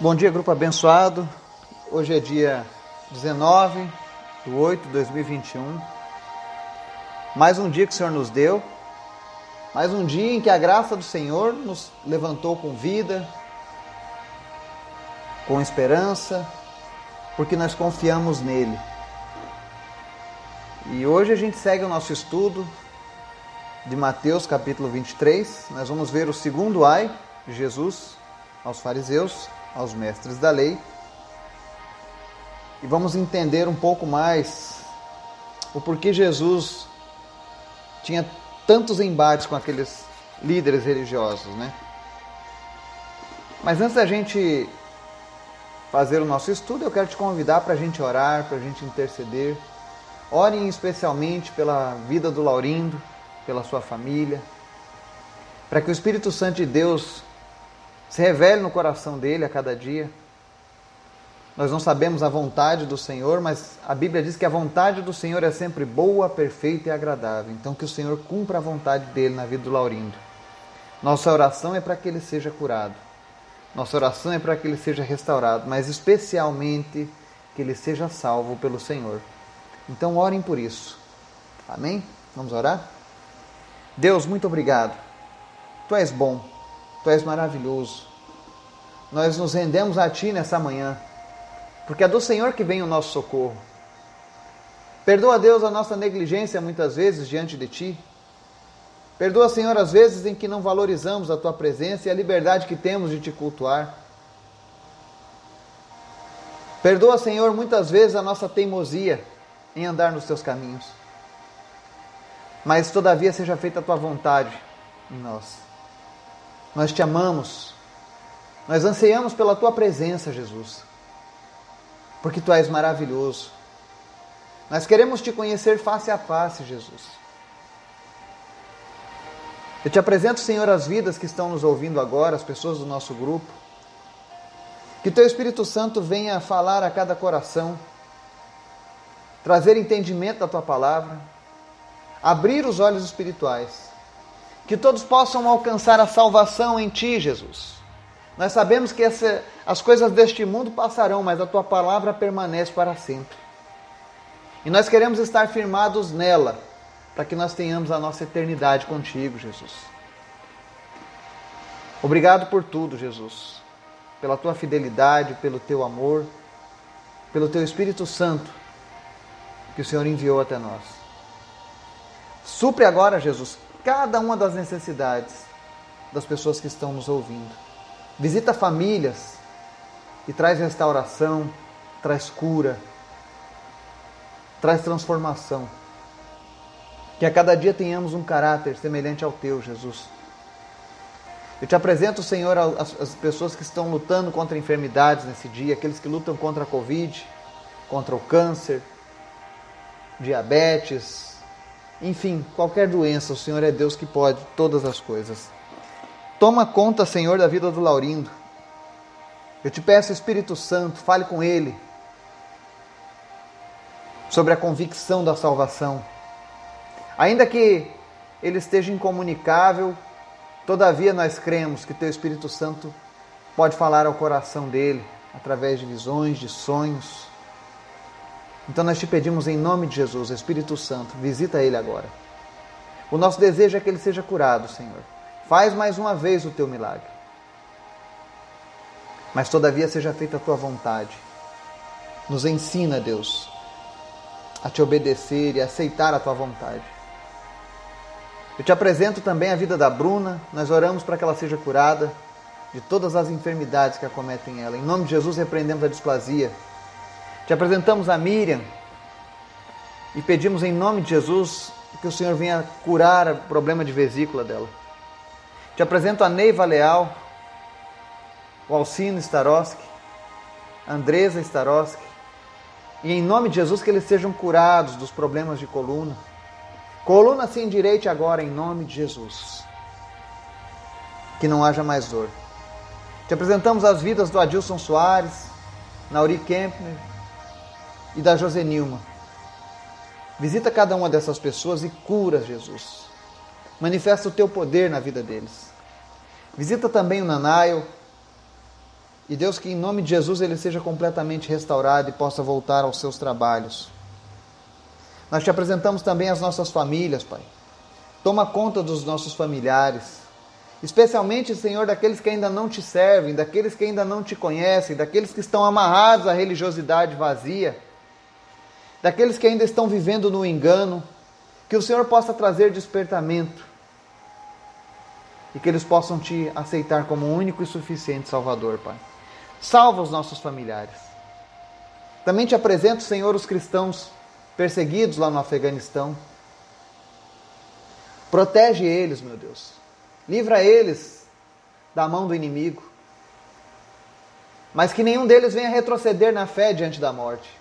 Bom dia, grupo abençoado. Hoje é dia 19 de 8 de 2021. Mais um dia que o Senhor nos deu. Mais um dia em que a graça do Senhor nos levantou com vida, com esperança, porque nós confiamos nele. E hoje a gente segue o nosso estudo de Mateus capítulo 23. Nós vamos ver o segundo ai de Jesus aos fariseus aos mestres da lei e vamos entender um pouco mais o porquê Jesus tinha tantos embates com aqueles líderes religiosos, né? Mas antes da gente fazer o nosso estudo, eu quero te convidar para a gente orar, para a gente interceder. Orem especialmente pela vida do Laurindo, pela sua família, para que o Espírito Santo de Deus se revele no coração dele a cada dia. Nós não sabemos a vontade do Senhor, mas a Bíblia diz que a vontade do Senhor é sempre boa, perfeita e agradável. Então, que o Senhor cumpra a vontade dele na vida do Laurindo. Nossa oração é para que ele seja curado. Nossa oração é para que ele seja restaurado, mas especialmente que ele seja salvo pelo Senhor. Então, orem por isso. Amém? Vamos orar? Deus, muito obrigado. Tu és bom. Tu és maravilhoso. Nós nos rendemos a Ti nessa manhã, porque é do Senhor que vem o nosso socorro. Perdoa, Deus, a nossa negligência muitas vezes diante de Ti. Perdoa, Senhor, as vezes em que não valorizamos a Tua presença e a liberdade que temos de Te cultuar. Perdoa, Senhor, muitas vezes a nossa teimosia em andar nos Teus caminhos. Mas, todavia, seja feita a Tua vontade em nós. Nós te amamos. Nós anseiamos pela tua presença, Jesus. Porque tu és maravilhoso. Nós queremos te conhecer face a face, Jesus. Eu te apresento, Senhor, as vidas que estão nos ouvindo agora, as pessoas do nosso grupo. Que teu Espírito Santo venha falar a cada coração, trazer entendimento da tua palavra, abrir os olhos espirituais que todos possam alcançar a salvação em Ti, Jesus. Nós sabemos que essa, as coisas deste mundo passarão, mas a Tua palavra permanece para sempre. E nós queremos estar firmados nela, para que nós tenhamos a nossa eternidade contigo, Jesus. Obrigado por tudo, Jesus. Pela tua fidelidade, pelo teu amor, pelo teu Espírito Santo que o Senhor enviou até nós. Supre agora, Jesus, cada uma das necessidades das pessoas que estão nos ouvindo. Visita famílias e traz restauração, traz cura, traz transformação. Que a cada dia tenhamos um caráter semelhante ao teu, Jesus. Eu te apresento, Senhor, as, as pessoas que estão lutando contra enfermidades nesse dia, aqueles que lutam contra a Covid, contra o câncer, diabetes, enfim, qualquer doença, o Senhor é Deus que pode todas as coisas. Toma conta, Senhor, da vida do Laurindo. Eu te peço, Espírito Santo, fale com ele sobre a convicção da salvação. Ainda que ele esteja incomunicável, todavia nós cremos que teu Espírito Santo pode falar ao coração dele através de visões, de sonhos então nós te pedimos em nome de Jesus, Espírito Santo, visita ele agora. O nosso desejo é que ele seja curado, Senhor. Faz mais uma vez o teu milagre. Mas todavia seja feita a tua vontade. Nos ensina, Deus, a te obedecer e a aceitar a tua vontade. Eu te apresento também a vida da Bruna. Nós oramos para que ela seja curada de todas as enfermidades que acometem ela. Em nome de Jesus, repreendemos a displasia te apresentamos a Miriam e pedimos em nome de Jesus que o Senhor venha curar o problema de vesícula dela. Te apresento a Neiva Leal, o Alcino Staroski, a Andresa Staroski, e em nome de Jesus que eles sejam curados dos problemas de coluna. Coluna se endireite agora em nome de Jesus. Que não haja mais dor. Te apresentamos as vidas do Adilson Soares, Nauri Kempner, e da Josenilma. Visita cada uma dessas pessoas e cura, Jesus. Manifesta o teu poder na vida deles. Visita também o Nanaio, E Deus, que em nome de Jesus ele seja completamente restaurado e possa voltar aos seus trabalhos. Nós te apresentamos também as nossas famílias, Pai. Toma conta dos nossos familiares. Especialmente, Senhor, daqueles que ainda não te servem, daqueles que ainda não te conhecem, daqueles que estão amarrados à religiosidade vazia, daqueles que ainda estão vivendo no engano. Que o Senhor possa trazer despertamento e que eles possam te aceitar como único e suficiente Salvador, Pai. Salva os nossos familiares. Também te apresento, Senhor, os cristãos perseguidos lá no Afeganistão. Protege eles, meu Deus. Livra eles da mão do inimigo. Mas que nenhum deles venha retroceder na fé diante da morte.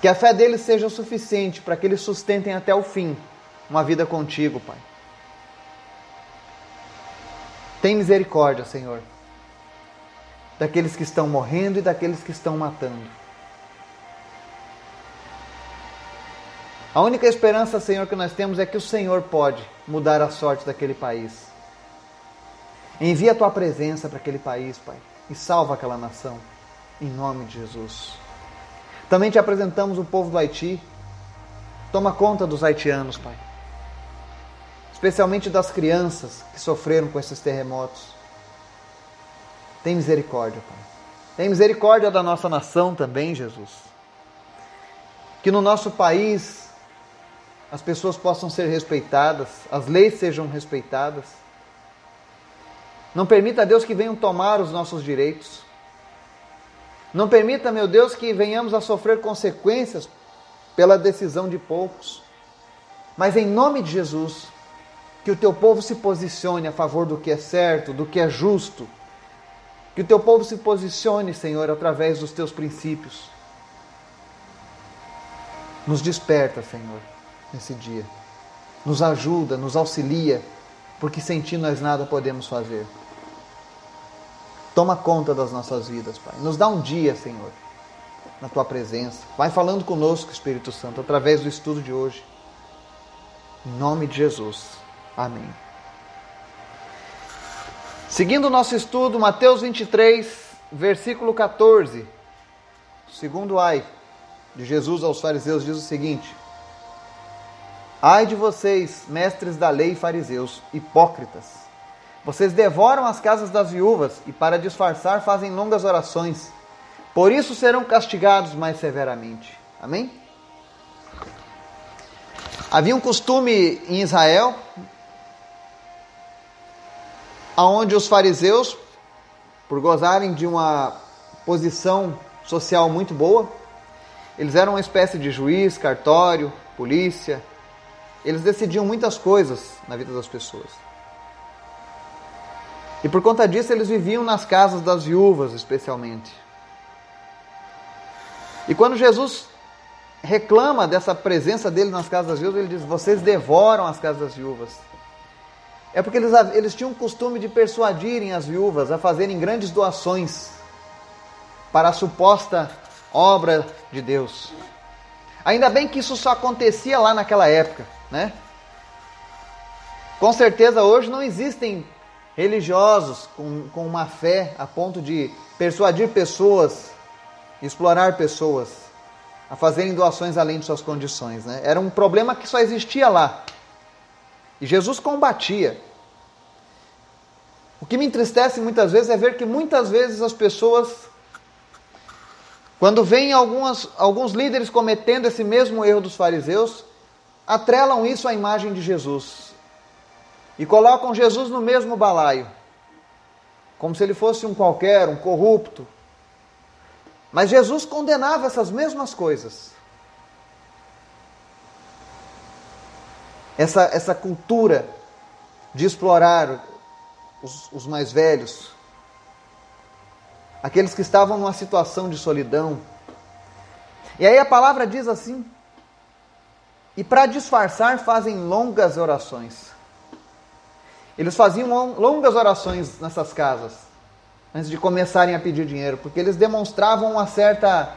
Que a fé deles seja o suficiente para que eles sustentem até o fim uma vida contigo, Pai. Tem misericórdia, Senhor, daqueles que estão morrendo e daqueles que estão matando. A única esperança, Senhor, que nós temos é que o Senhor pode mudar a sorte daquele país. Envia a tua presença para aquele país, Pai, e salva aquela nação, em nome de Jesus. Também te apresentamos o povo do Haiti. Toma conta dos haitianos, Pai especialmente das crianças que sofreram com esses terremotos. Tem misericórdia, Pai. Tem misericórdia da nossa nação também, Jesus. Que no nosso país as pessoas possam ser respeitadas, as leis sejam respeitadas. Não permita, Deus, que venham tomar os nossos direitos. Não permita, meu Deus, que venhamos a sofrer consequências pela decisão de poucos. Mas em nome de Jesus, que o teu povo se posicione a favor do que é certo, do que é justo. Que o teu povo se posicione, Senhor, através dos teus princípios. Nos desperta, Senhor, nesse dia. Nos ajuda, nos auxilia, porque sem ti nós nada podemos fazer. Toma conta das nossas vidas, Pai. Nos dá um dia, Senhor, na tua presença. Vai falando conosco, Espírito Santo, através do estudo de hoje. Em nome de Jesus. Amém. Seguindo o nosso estudo, Mateus 23, versículo 14. Segundo ai de Jesus aos fariseus diz o seguinte: Ai de vocês, mestres da lei e fariseus, hipócritas. Vocês devoram as casas das viúvas e para disfarçar fazem longas orações. Por isso serão castigados mais severamente. Amém? Havia um costume em Israel aonde os fariseus, por gozarem de uma posição social muito boa, eles eram uma espécie de juiz, cartório, polícia. Eles decidiam muitas coisas na vida das pessoas. E por conta disso, eles viviam nas casas das viúvas, especialmente. E quando Jesus reclama dessa presença dele nas casas das viúvas, ele diz: Vocês devoram as casas das viúvas. É porque eles, eles tinham o costume de persuadirem as viúvas a fazerem grandes doações para a suposta obra de Deus. Ainda bem que isso só acontecia lá naquela época, né? Com certeza hoje não existem religiosos com, com uma fé a ponto de persuadir pessoas, explorar pessoas a fazerem doações além de suas condições. Né? Era um problema que só existia lá. E Jesus combatia. O que me entristece muitas vezes é ver que muitas vezes as pessoas, quando veem algumas, alguns líderes cometendo esse mesmo erro dos fariseus, atrelam isso à imagem de Jesus e colocam Jesus no mesmo balaio, como se ele fosse um qualquer, um corrupto. Mas Jesus condenava essas mesmas coisas. essa, essa cultura de explorar os, os mais velhos, aqueles que estavam numa situação de solidão. E aí a palavra diz assim: e para disfarçar fazem longas orações. Eles faziam longas orações nessas casas, antes de começarem a pedir dinheiro, porque eles demonstravam uma certa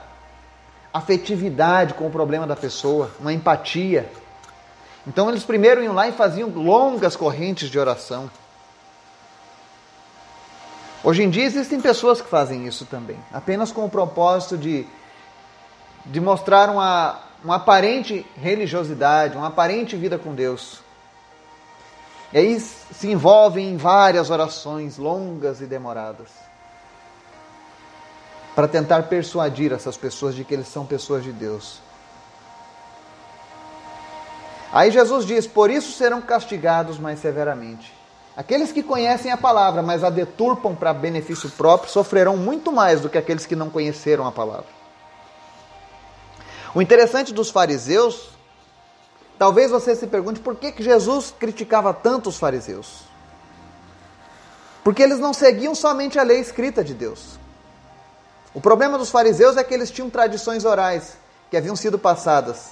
afetividade com o problema da pessoa, uma empatia. Então eles primeiro iam lá e faziam longas correntes de oração. Hoje em dia existem pessoas que fazem isso também, apenas com o propósito de, de mostrar uma, uma aparente religiosidade, uma aparente vida com Deus. E aí se envolvem em várias orações longas e demoradas para tentar persuadir essas pessoas de que eles são pessoas de Deus. Aí Jesus diz: Por isso serão castigados mais severamente. Aqueles que conhecem a palavra, mas a deturpam para benefício próprio, sofrerão muito mais do que aqueles que não conheceram a palavra. O interessante dos fariseus, talvez você se pergunte por que, que Jesus criticava tanto os fariseus. Porque eles não seguiam somente a lei escrita de Deus. O problema dos fariseus é que eles tinham tradições orais que haviam sido passadas.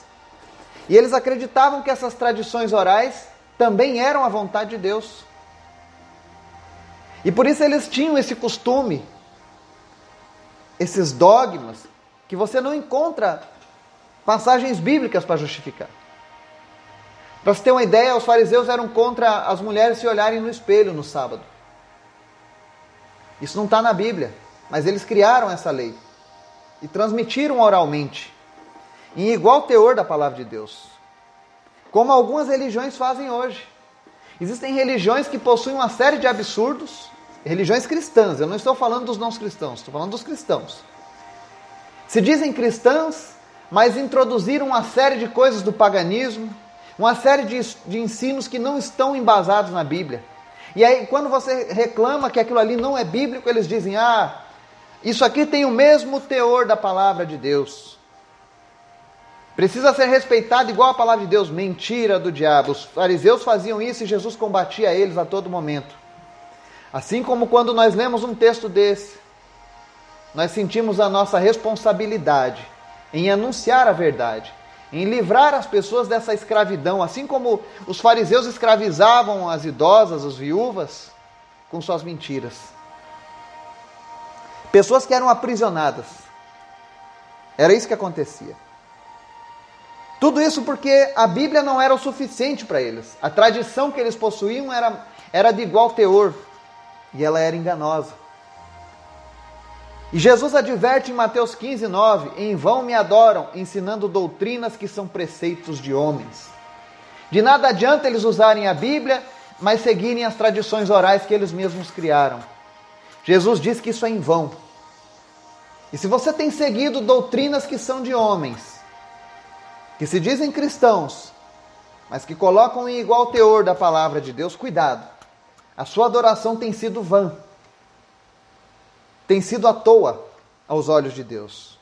E eles acreditavam que essas tradições orais também eram a vontade de Deus. E por isso eles tinham esse costume, esses dogmas, que você não encontra passagens bíblicas para justificar. Para você ter uma ideia, os fariseus eram contra as mulheres se olharem no espelho no sábado. Isso não está na Bíblia. Mas eles criaram essa lei e transmitiram oralmente, em igual teor da palavra de Deus, como algumas religiões fazem hoje. Existem religiões que possuem uma série de absurdos, religiões cristãs, eu não estou falando dos não cristãos, estou falando dos cristãos. Se dizem cristãs, mas introduziram uma série de coisas do paganismo, uma série de, de ensinos que não estão embasados na Bíblia. E aí, quando você reclama que aquilo ali não é bíblico, eles dizem: ah, isso aqui tem o mesmo teor da palavra de Deus. Precisa ser respeitado igual a palavra de Deus. Mentira do diabo. Os fariseus faziam isso e Jesus combatia eles a todo momento. Assim como quando nós lemos um texto desse, nós sentimos a nossa responsabilidade em anunciar a verdade, em livrar as pessoas dessa escravidão, assim como os fariseus escravizavam as idosas, as viúvas, com suas mentiras. Pessoas que eram aprisionadas. Era isso que acontecia. Tudo isso porque a Bíblia não era o suficiente para eles. A tradição que eles possuíam era, era de igual teor e ela era enganosa. E Jesus adverte em Mateus 15, 9: Em vão me adoram, ensinando doutrinas que são preceitos de homens. De nada adianta eles usarem a Bíblia, mas seguirem as tradições orais que eles mesmos criaram. Jesus diz que isso é em vão. E se você tem seguido doutrinas que são de homens, que se dizem cristãos, mas que colocam em igual teor da palavra de Deus, cuidado. A sua adoração tem sido vã. Tem sido à toa aos olhos de Deus.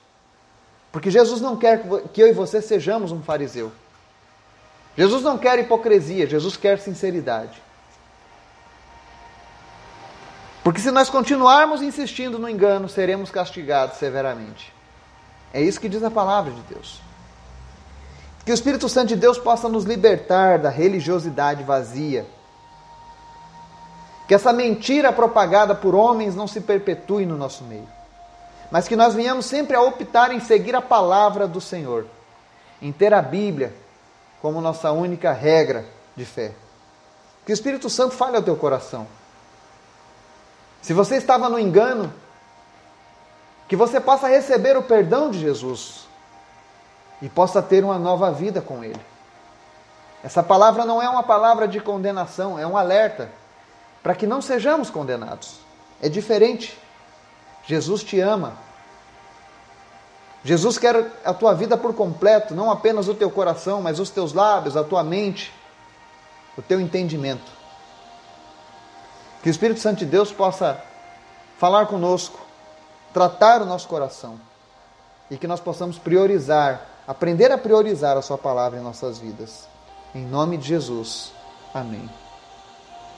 Porque Jesus não quer que eu e você sejamos um fariseu. Jesus não quer hipocrisia, Jesus quer sinceridade. Porque se nós continuarmos insistindo no engano, seremos castigados severamente. É isso que diz a palavra de Deus. Que o Espírito Santo de Deus possa nos libertar da religiosidade vazia. Que essa mentira propagada por homens não se perpetue no nosso meio. Mas que nós venhamos sempre a optar em seguir a palavra do Senhor, em ter a Bíblia como nossa única regra de fé. Que o Espírito Santo fale ao teu coração se você estava no engano, que você possa receber o perdão de Jesus e possa ter uma nova vida com Ele. Essa palavra não é uma palavra de condenação, é um alerta para que não sejamos condenados. É diferente. Jesus te ama. Jesus quer a tua vida por completo, não apenas o teu coração, mas os teus lábios, a tua mente, o teu entendimento. Que o Espírito Santo de Deus possa falar conosco, tratar o nosso coração e que nós possamos priorizar, aprender a priorizar a Sua palavra em nossas vidas. Em nome de Jesus. Amém.